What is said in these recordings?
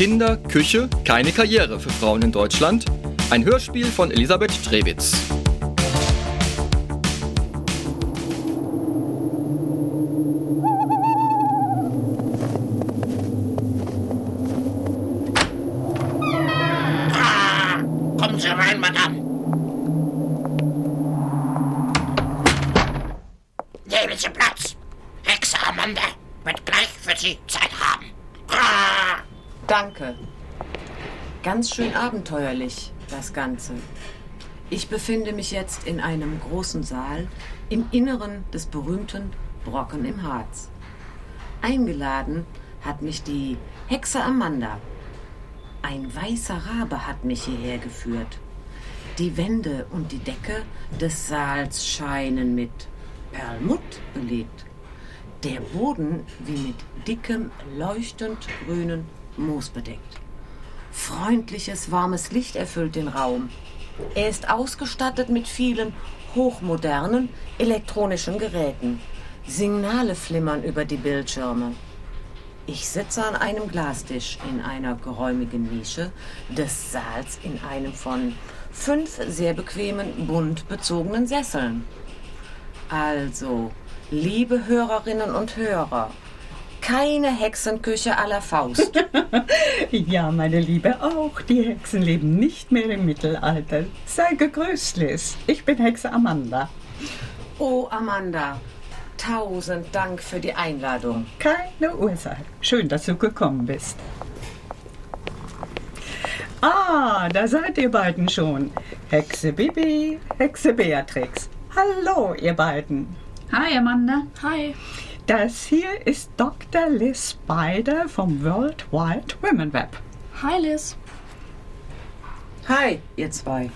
Kinder, Küche, keine Karriere für Frauen in Deutschland. Ein Hörspiel von Elisabeth Trebitz. Ganz schön abenteuerlich, das Ganze. Ich befinde mich jetzt in einem großen Saal im Inneren des berühmten Brocken im Harz. Eingeladen hat mich die Hexe Amanda. Ein weißer Rabe hat mich hierher geführt. Die Wände und die Decke des Saals scheinen mit Perlmutt belegt. Der Boden wie mit dickem, leuchtend grünen Moos bedeckt. Freundliches, warmes Licht erfüllt den Raum. Er ist ausgestattet mit vielen hochmodernen elektronischen Geräten. Signale flimmern über die Bildschirme. Ich sitze an einem Glastisch in einer geräumigen Nische des Saals in einem von fünf sehr bequemen, bunt bezogenen Sesseln. Also, liebe Hörerinnen und Hörer, keine Hexenküche à la Faust. Ja, meine Liebe, auch die Hexen leben nicht mehr im Mittelalter. Sei gegrüßt, Liz. Ich bin Hexe Amanda. Oh, Amanda, tausend Dank für die Einladung. Keine Ursache. Schön, dass du gekommen bist. Ah, da seid ihr beiden schon. Hexe Bibi, Hexe Beatrix. Hallo, ihr beiden. Hi Amanda. Hi. Das hier ist Dr. Liz Spider vom World Wide Women Web. Hi Liz. Hi, ihr zwei.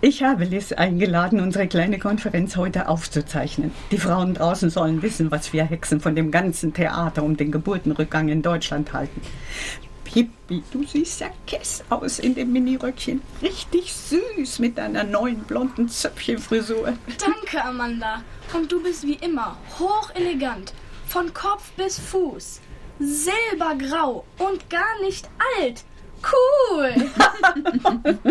Ich habe Liz eingeladen, unsere kleine Konferenz heute aufzuzeichnen. Die Frauen draußen sollen wissen, was wir Hexen von dem ganzen Theater um den Geburtenrückgang in Deutschland halten. Pippi, du siehst ja kess aus in dem Miniröckchen. Richtig süß mit deiner neuen blonden Zöpfchenfrisur. Danke Amanda. Und du bist wie immer hochelegant. Von Kopf bis Fuß. Silbergrau und gar nicht alt. Cool.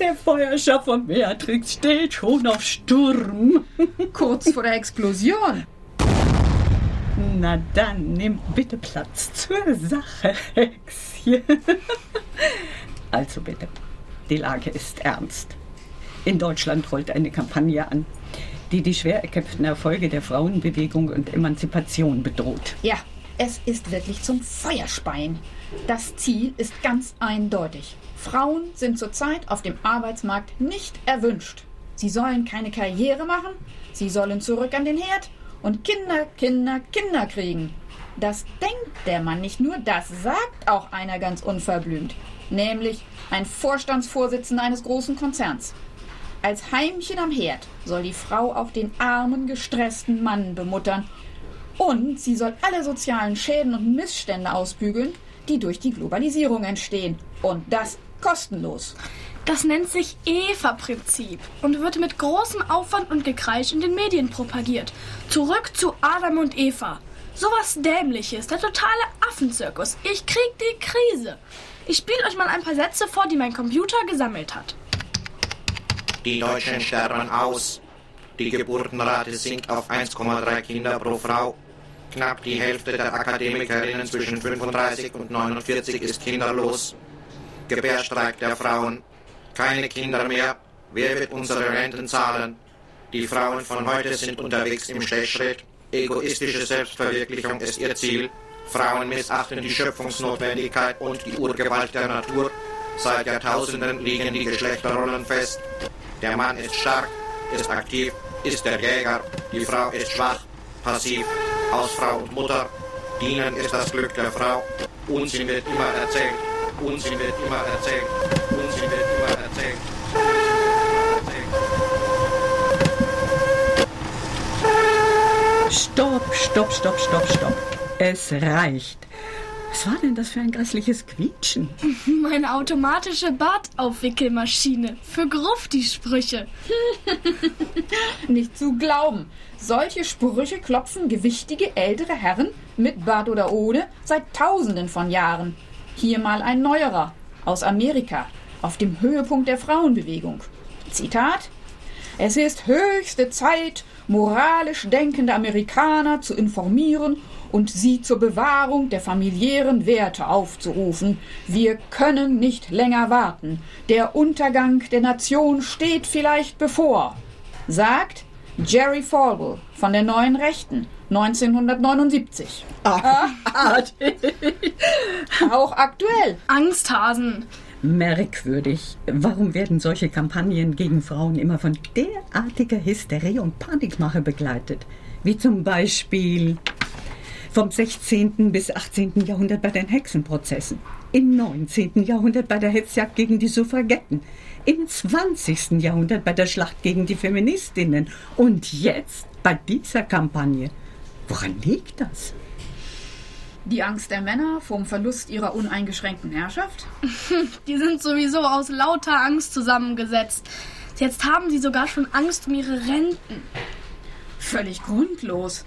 Der Feuerscher von Beatrix steht schon auf Sturm. Kurz vor der Explosion. Na dann, nimm bitte Platz zur Sache, Hexchen. Also bitte, die Lage ist ernst. In Deutschland rollt eine Kampagne an, die die schwer erkämpften Erfolge der Frauenbewegung und Emanzipation bedroht. Ja, es ist wirklich zum Feuerspeien. Das Ziel ist ganz eindeutig. Frauen sind zurzeit auf dem Arbeitsmarkt nicht erwünscht. Sie sollen keine Karriere machen, sie sollen zurück an den Herd und Kinder, Kinder, Kinder kriegen. Das denkt der Mann nicht nur, das sagt auch einer ganz unverblümt, nämlich ein Vorstandsvorsitzender eines großen Konzerns. Als Heimchen am Herd soll die Frau auch den armen, gestressten Mann bemuttern und sie soll alle sozialen Schäden und Missstände ausbügeln, die durch die Globalisierung entstehen. Und das kostenlos. Das nennt sich Eva-Prinzip und wird mit großem Aufwand und Gekreisch in den Medien propagiert. Zurück zu Adam und Eva. Sowas Dämliches, der totale Affenzirkus. Ich krieg die Krise. Ich spiele euch mal ein paar Sätze vor, die mein Computer gesammelt hat. Die Deutschen sterben aus. Die Geburtenrate sinkt auf 1,3 Kinder pro Frau. Knapp die Hälfte der Akademikerinnen zwischen 35 und 49 ist kinderlos. Gebärstreik der Frauen. Keine Kinder mehr. Wer wird unsere Renten zahlen? Die Frauen von heute sind unterwegs im Stechschritt. Egoistische Selbstverwirklichung ist ihr Ziel. Frauen missachten die Schöpfungsnotwendigkeit und die Urgewalt der Natur. Seit Jahrtausenden liegen die Geschlechterrollen fest. Der Mann ist stark, ist aktiv, ist der Jäger. Die Frau ist schwach, passiv, Hausfrau und Mutter. Dienen ist das Glück der Frau. Unsinn wird immer erzählt. Unsinn wird immer erzählt. Unsinn wird immer erzählt. Stopp, stopp, stopp, stopp, stopp. Es reicht. Was war denn das für ein grässliches Quietschen? Meine automatische Bartaufwickelmaschine für Grufti-Sprüche. Nicht zu glauben. Solche Sprüche klopfen gewichtige ältere Herren mit Bart oder ohne seit Tausenden von Jahren. Hier mal ein neuerer aus Amerika auf dem Höhepunkt der Frauenbewegung. Zitat Es ist höchste Zeit, moralisch denkende Amerikaner zu informieren und sie zur Bewahrung der familiären Werte aufzurufen. Wir können nicht länger warten. Der Untergang der Nation steht vielleicht bevor, sagt Jerry Falwell von der Neuen Rechten 1979. Auch aktuell. Angsthasen. Merkwürdig. Warum werden solche Kampagnen gegen Frauen immer von derartiger Hysterie und Panikmache begleitet? Wie zum Beispiel vom 16. bis 18. Jahrhundert bei den Hexenprozessen, im 19. Jahrhundert bei der Hetzjagd gegen die Suffragetten, im 20. Jahrhundert bei der Schlacht gegen die Feministinnen und jetzt bei dieser Kampagne. Woran liegt das? Die Angst der Männer vom Verlust ihrer uneingeschränkten Herrschaft? Die sind sowieso aus lauter Angst zusammengesetzt. Jetzt haben sie sogar schon Angst um ihre Renten. Völlig grundlos.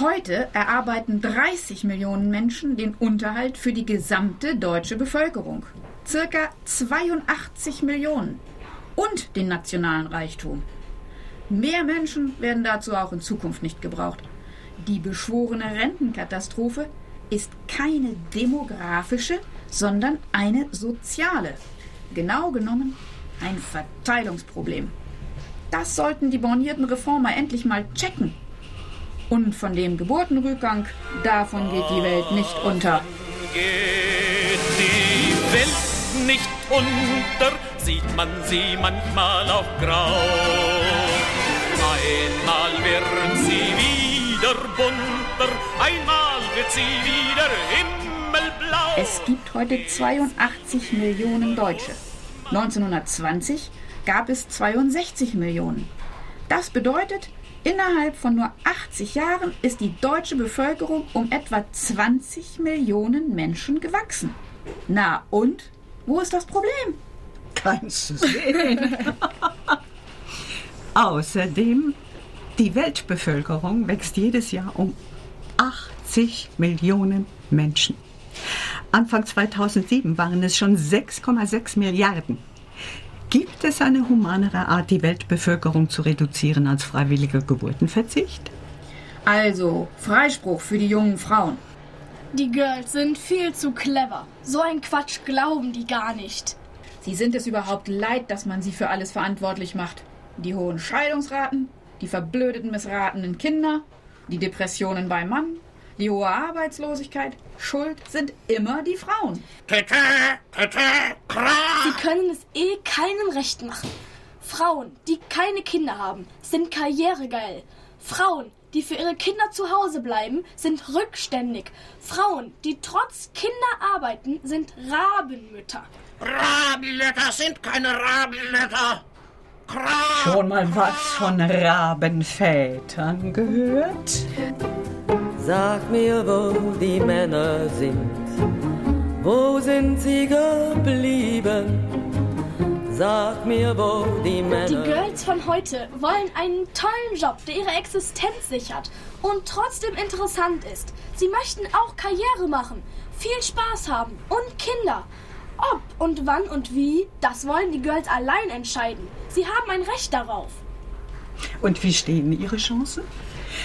Heute erarbeiten 30 Millionen Menschen den Unterhalt für die gesamte deutsche Bevölkerung. Circa 82 Millionen. Und den nationalen Reichtum. Mehr Menschen werden dazu auch in Zukunft nicht gebraucht. Die beschworene Rentenkatastrophe ist keine demografische, sondern eine soziale. Genau genommen ein Verteilungsproblem. Das sollten die bornierten Reformer endlich mal checken. Und von dem Geburtenrückgang, davon geht die Welt nicht unter. Geht die Welt nicht unter, sieht man sie manchmal auch grau. Einmal wird sie wieder bunter, einmal wird sie wieder himmelblau. Es gibt heute 82 Millionen Deutsche. 1920 gab es 62 Millionen. Das bedeutet, innerhalb von nur 80 Jahren ist die deutsche Bevölkerung um etwa 20 Millionen Menschen gewachsen. Na und? Wo ist das Problem? Keins zu sehen. Außerdem, die Weltbevölkerung wächst jedes Jahr um 80 Millionen Menschen. Anfang 2007 waren es schon 6,6 Milliarden. Gibt es eine humanere Art, die Weltbevölkerung zu reduzieren als freiwilliger Geburtenverzicht? Also, Freispruch für die jungen Frauen. Die Girls sind viel zu clever. So ein Quatsch glauben die gar nicht. Sie sind es überhaupt leid, dass man sie für alles verantwortlich macht. Die hohen Scheidungsraten, die verblödeten, missratenen Kinder, die Depressionen beim Mann, die hohe Arbeitslosigkeit. Schuld sind immer die Frauen. Sie können es eh keinem recht machen. Frauen, die keine Kinder haben, sind karrieregeil. Frauen, die für ihre Kinder zu Hause bleiben, sind rückständig. Frauen, die trotz Kinder arbeiten, sind Rabenmütter. Rabenmütter sind keine Rabenmütter. Kra. Schon mal was von Rabenvätern gehört? Sag mir, wo die Männer sind. Wo sind sie geblieben? Sag mir, wo die Männer. Die Girls von heute wollen einen tollen Job, der ihre Existenz sichert und trotzdem interessant ist. Sie möchten auch Karriere machen, viel Spaß haben und Kinder. Ob und wann und wie, das wollen die Girls allein entscheiden. Sie haben ein Recht darauf. Und wie stehen Ihre Chancen?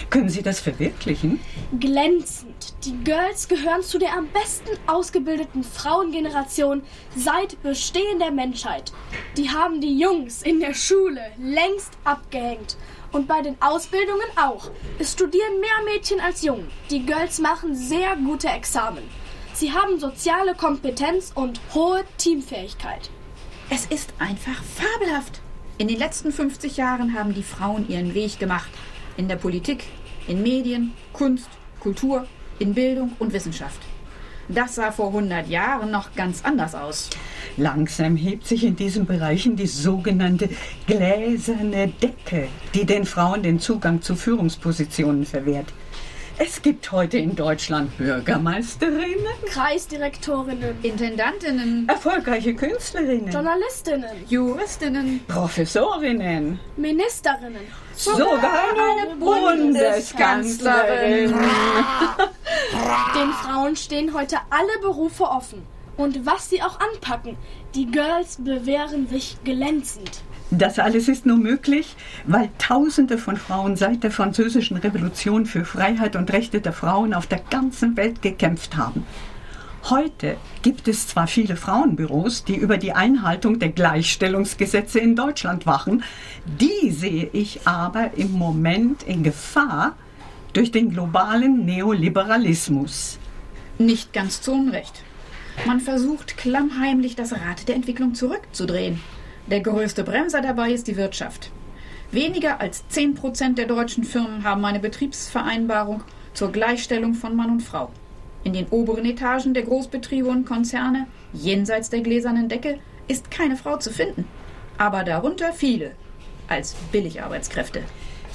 Können Sie das verwirklichen? Glänzend. Die Girls gehören zu der am besten ausgebildeten Frauengeneration seit Bestehen der Menschheit. Die haben die Jungs in der Schule längst abgehängt. Und bei den Ausbildungen auch. Es studieren mehr Mädchen als Jungen. Die Girls machen sehr gute Examen. Sie haben soziale Kompetenz und hohe Teamfähigkeit. Es ist einfach fabelhaft. In den letzten 50 Jahren haben die Frauen ihren Weg gemacht. In der Politik, in Medien, Kunst, Kultur, in Bildung und Wissenschaft. Das sah vor 100 Jahren noch ganz anders aus. Langsam hebt sich in diesen Bereichen die sogenannte gläserne Decke, die den Frauen den Zugang zu Führungspositionen verwehrt. Es gibt heute in Deutschland Bürgermeisterinnen, Kreisdirektorinnen, Intendantinnen, erfolgreiche Künstlerinnen, Journalistinnen, Juristinnen, Professorinnen, Ministerinnen. sogar eine Bundeskanzlerin. Den Frauen stehen heute alle Berufe offen. Und was sie auch anpacken, die Girls bewähren sich glänzend. Das alles ist nur möglich, weil Tausende von Frauen seit der Französischen Revolution für Freiheit und Rechte der Frauen auf der ganzen Welt gekämpft haben. Heute gibt es zwar viele Frauenbüros, die über die Einhaltung der Gleichstellungsgesetze in Deutschland wachen, die sehe ich aber im Moment in Gefahr durch den globalen Neoliberalismus. Nicht ganz zu Unrecht. Man versucht klammheimlich das Rad der Entwicklung zurückzudrehen. Der größte Bremser dabei ist die Wirtschaft. Weniger als 10% der deutschen Firmen haben eine Betriebsvereinbarung zur Gleichstellung von Mann und Frau. In den oberen Etagen der Großbetriebe und Konzerne, jenseits der gläsernen Decke, ist keine Frau zu finden. Aber darunter viele. Als Billigarbeitskräfte.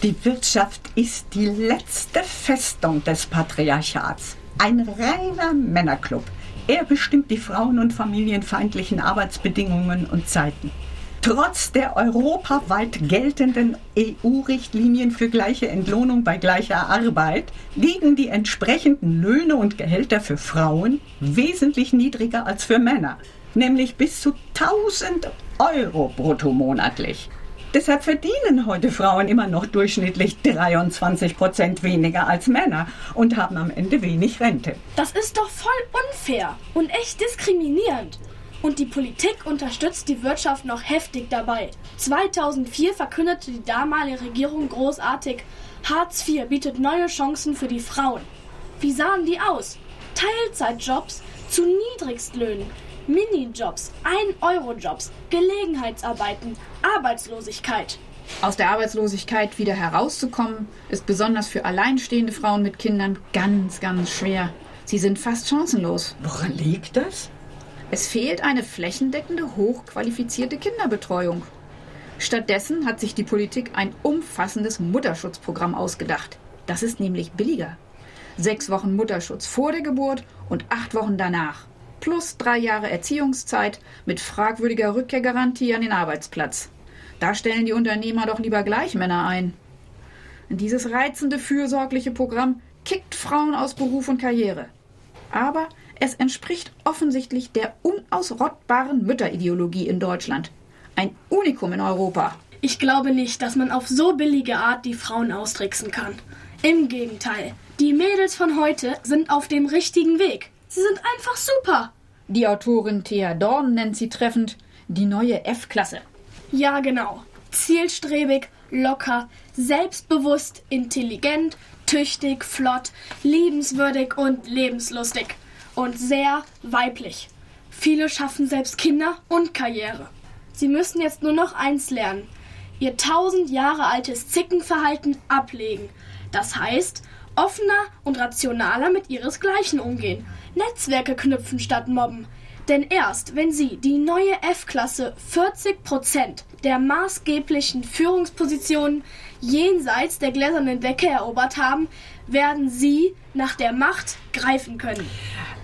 Die Wirtschaft ist die letzte Festung des Patriarchats. Ein reiner Männerclub. Er bestimmt die frauen- und familienfeindlichen Arbeitsbedingungen und Zeiten. Trotz der europaweit geltenden EU-Richtlinien für gleiche Entlohnung bei gleicher Arbeit liegen die entsprechenden Löhne und Gehälter für Frauen wesentlich niedriger als für Männer, nämlich bis zu 1000 Euro brutto monatlich. Deshalb verdienen heute Frauen immer noch durchschnittlich 23 Prozent weniger als Männer und haben am Ende wenig Rente. Das ist doch voll unfair und echt diskriminierend. Und die Politik unterstützt die Wirtschaft noch heftig dabei. 2004 verkündete die damalige Regierung großartig, Hartz IV bietet neue Chancen für die Frauen. Wie sahen die aus? Teilzeitjobs zu Niedrigstlöhnen, Minijobs, 1-Euro-Jobs, Gelegenheitsarbeiten, Arbeitslosigkeit. Aus der Arbeitslosigkeit wieder herauszukommen, ist besonders für alleinstehende Frauen mit Kindern ganz, ganz schwer. Sie sind fast chancenlos. Woran liegt das? Es fehlt eine flächendeckende, hochqualifizierte Kinderbetreuung. Stattdessen hat sich die Politik ein umfassendes Mutterschutzprogramm ausgedacht. Das ist nämlich billiger. Sechs Wochen Mutterschutz vor der Geburt und acht Wochen danach. Plus drei Jahre Erziehungszeit mit fragwürdiger Rückkehrgarantie an den Arbeitsplatz. Da stellen die Unternehmer doch lieber gleich Männer ein. Dieses reizende, fürsorgliche Programm kickt Frauen aus Beruf und Karriere. Aber es entspricht offensichtlich der unausrottbaren Mütterideologie in Deutschland. Ein Unikum in Europa. Ich glaube nicht, dass man auf so billige Art die Frauen austricksen kann. Im Gegenteil, die Mädels von heute sind auf dem richtigen Weg. Sie sind einfach super. Die Autorin Thea Dorn nennt sie treffend die neue F-Klasse. Ja, genau. Zielstrebig, locker, selbstbewusst, intelligent, tüchtig, flott, liebenswürdig und lebenslustig. Und sehr weiblich. Viele schaffen selbst Kinder und Karriere. Sie müssen jetzt nur noch eins lernen. Ihr tausend Jahre altes Zickenverhalten ablegen. Das heißt, offener und rationaler mit ihresgleichen umgehen. Netzwerke knüpfen statt mobben. Denn erst wenn Sie die neue F-Klasse 40 Prozent der maßgeblichen Führungspositionen jenseits der gläsernen Decke erobert haben, werden Sie nach der Macht greifen können.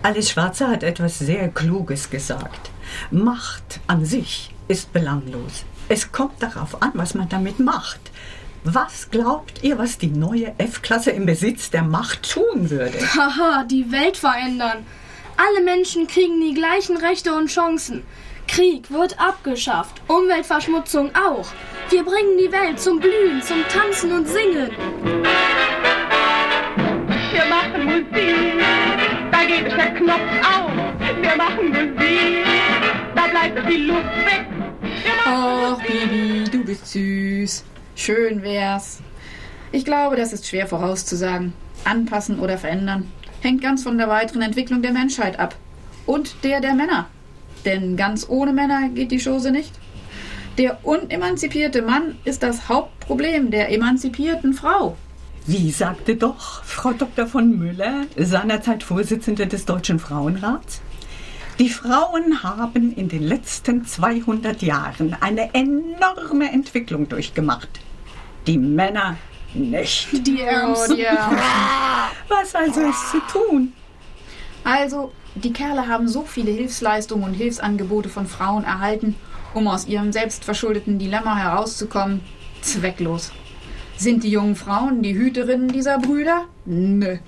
Alice Schwarzer hat etwas sehr Kluges gesagt. Macht an sich ist belanglos. Es kommt darauf an, was man damit macht. Was glaubt ihr, was die neue F-Klasse im Besitz der Macht tun würde? Haha, die Welt verändern. Alle Menschen kriegen die gleichen Rechte und Chancen. Krieg wird abgeschafft, Umweltverschmutzung auch. Wir bringen die Welt zum Blühen, zum Tanzen und Singen. Wir machen Musik, da geht der Knopf auf. Wir machen Musik, da bleibt die Luft weg. Ach, Bibi, du bist süß. Schön wär's. Ich glaube, das ist schwer vorauszusagen. Anpassen oder verändern hängt ganz von der weiteren Entwicklung der Menschheit ab. Und der der Männer. Denn ganz ohne Männer geht die Chose nicht. Der unemanzipierte Mann ist das Hauptproblem der emanzipierten Frau. Wie sagte doch Frau Dr. von Müller, seinerzeit Vorsitzende des Deutschen Frauenrats? Die Frauen haben in den letzten 200 Jahren eine enorme Entwicklung durchgemacht. Die Männer Nicht. Die Ärmsten. Was also ist zu tun? Also, die Kerle haben so viele Hilfsleistungen und Hilfsangebote von Frauen erhalten, um aus ihrem selbstverschuldeten Dilemma herauszukommen. Zwecklos. Sind die jungen Frauen die Hüterinnen dieser Brüder? Nö.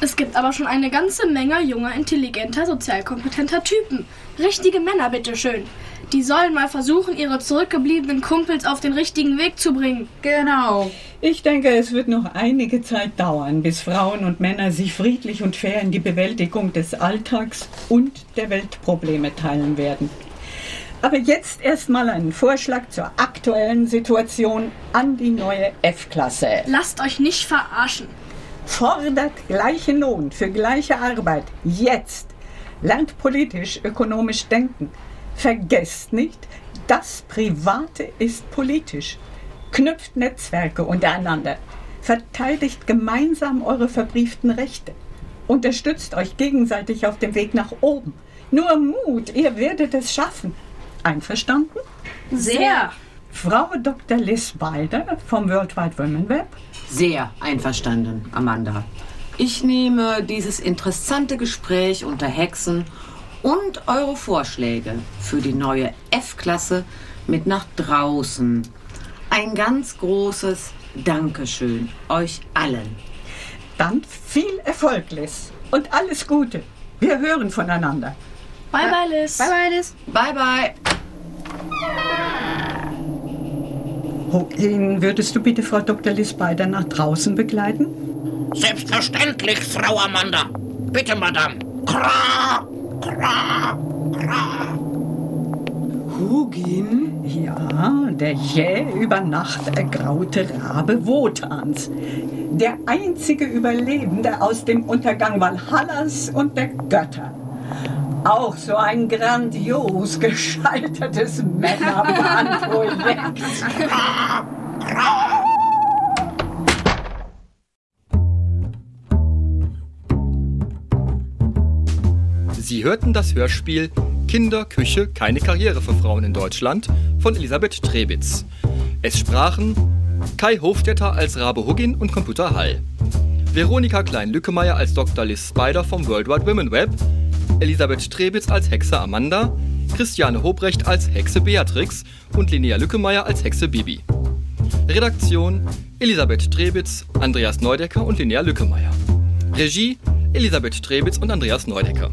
Es gibt aber schon eine ganze Menge junger, intelligenter, sozialkompetenter Typen. Richtige Männer, bitteschön. Die sollen mal versuchen, ihre zurückgebliebenen Kumpels auf den richtigen Weg zu bringen. Genau. Ich denke, es wird noch einige Zeit dauern, bis Frauen und Männer sich friedlich und fair in die Bewältigung des Alltags und der Weltprobleme teilen werden. Aber jetzt erstmal einen Vorschlag zur aktuellen Situation an die neue F-Klasse. Lasst euch nicht verarschen. Fordert gleichen Lohn für gleiche Arbeit. Jetzt. Lernt politisch, ökonomisch denken. Vergesst nicht, das Private ist politisch. Knüpft Netzwerke untereinander. Verteidigt gemeinsam eure verbrieften Rechte. Unterstützt euch gegenseitig auf dem Weg nach oben. Nur Mut, ihr werdet es schaffen. Einverstanden? Sehr. Frau Dr. Liz Balder vom World Wide Women Web. Sehr einverstanden, Amanda. Ich nehme dieses interessante Gespräch unter Hexen und eure Vorschläge für die neue F-Klasse mit nach draußen. Ein ganz großes Dankeschön euch allen. Dann viel Erfolg, Liz. Und alles Gute. Wir hören voneinander. Bye, bye, Liz. Bye, bye, Liz. Bye, bye. Hoglin, würdest du bitte Frau Dr. Liz Balder nach draußen begleiten? Selbstverständlich, Frau Amanda. Bitte, Madame. Kra, kra, kra. Hugin? Ja, der jäh über Nacht ergraute Rabe Wotans. Der einzige Überlebende aus dem Untergang Valhallas und der Götter. Auch so ein grandios gescheitertes Männerbahnprojekt. Sie hörten das Hörspiel Kinderküche, keine Karriere für Frauen in Deutschland von Elisabeth Trebitz. Es sprachen Kai Hofstetter als Rabe Huggin und Computer Hall, Veronika Klein-Lückemeier als Dr. Liz Spider vom World Wide Women Web, Elisabeth Trebitz als Hexe Amanda, Christiane Hobrecht als Hexe Beatrix und Linnea Lückemeier als Hexe Bibi. Redaktion Elisabeth Trebitz, Andreas Neudecker und Linnea Lückemeier. Regie Elisabeth Trebitz und Andreas Neudecker.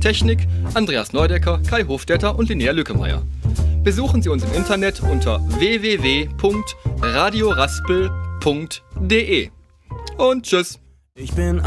Technik Andreas Neudecker, Kai Hofstetter und Linnea Lückemeier. Besuchen Sie uns im Internet unter www.radioraspel.de. Und tschüss. Ich bin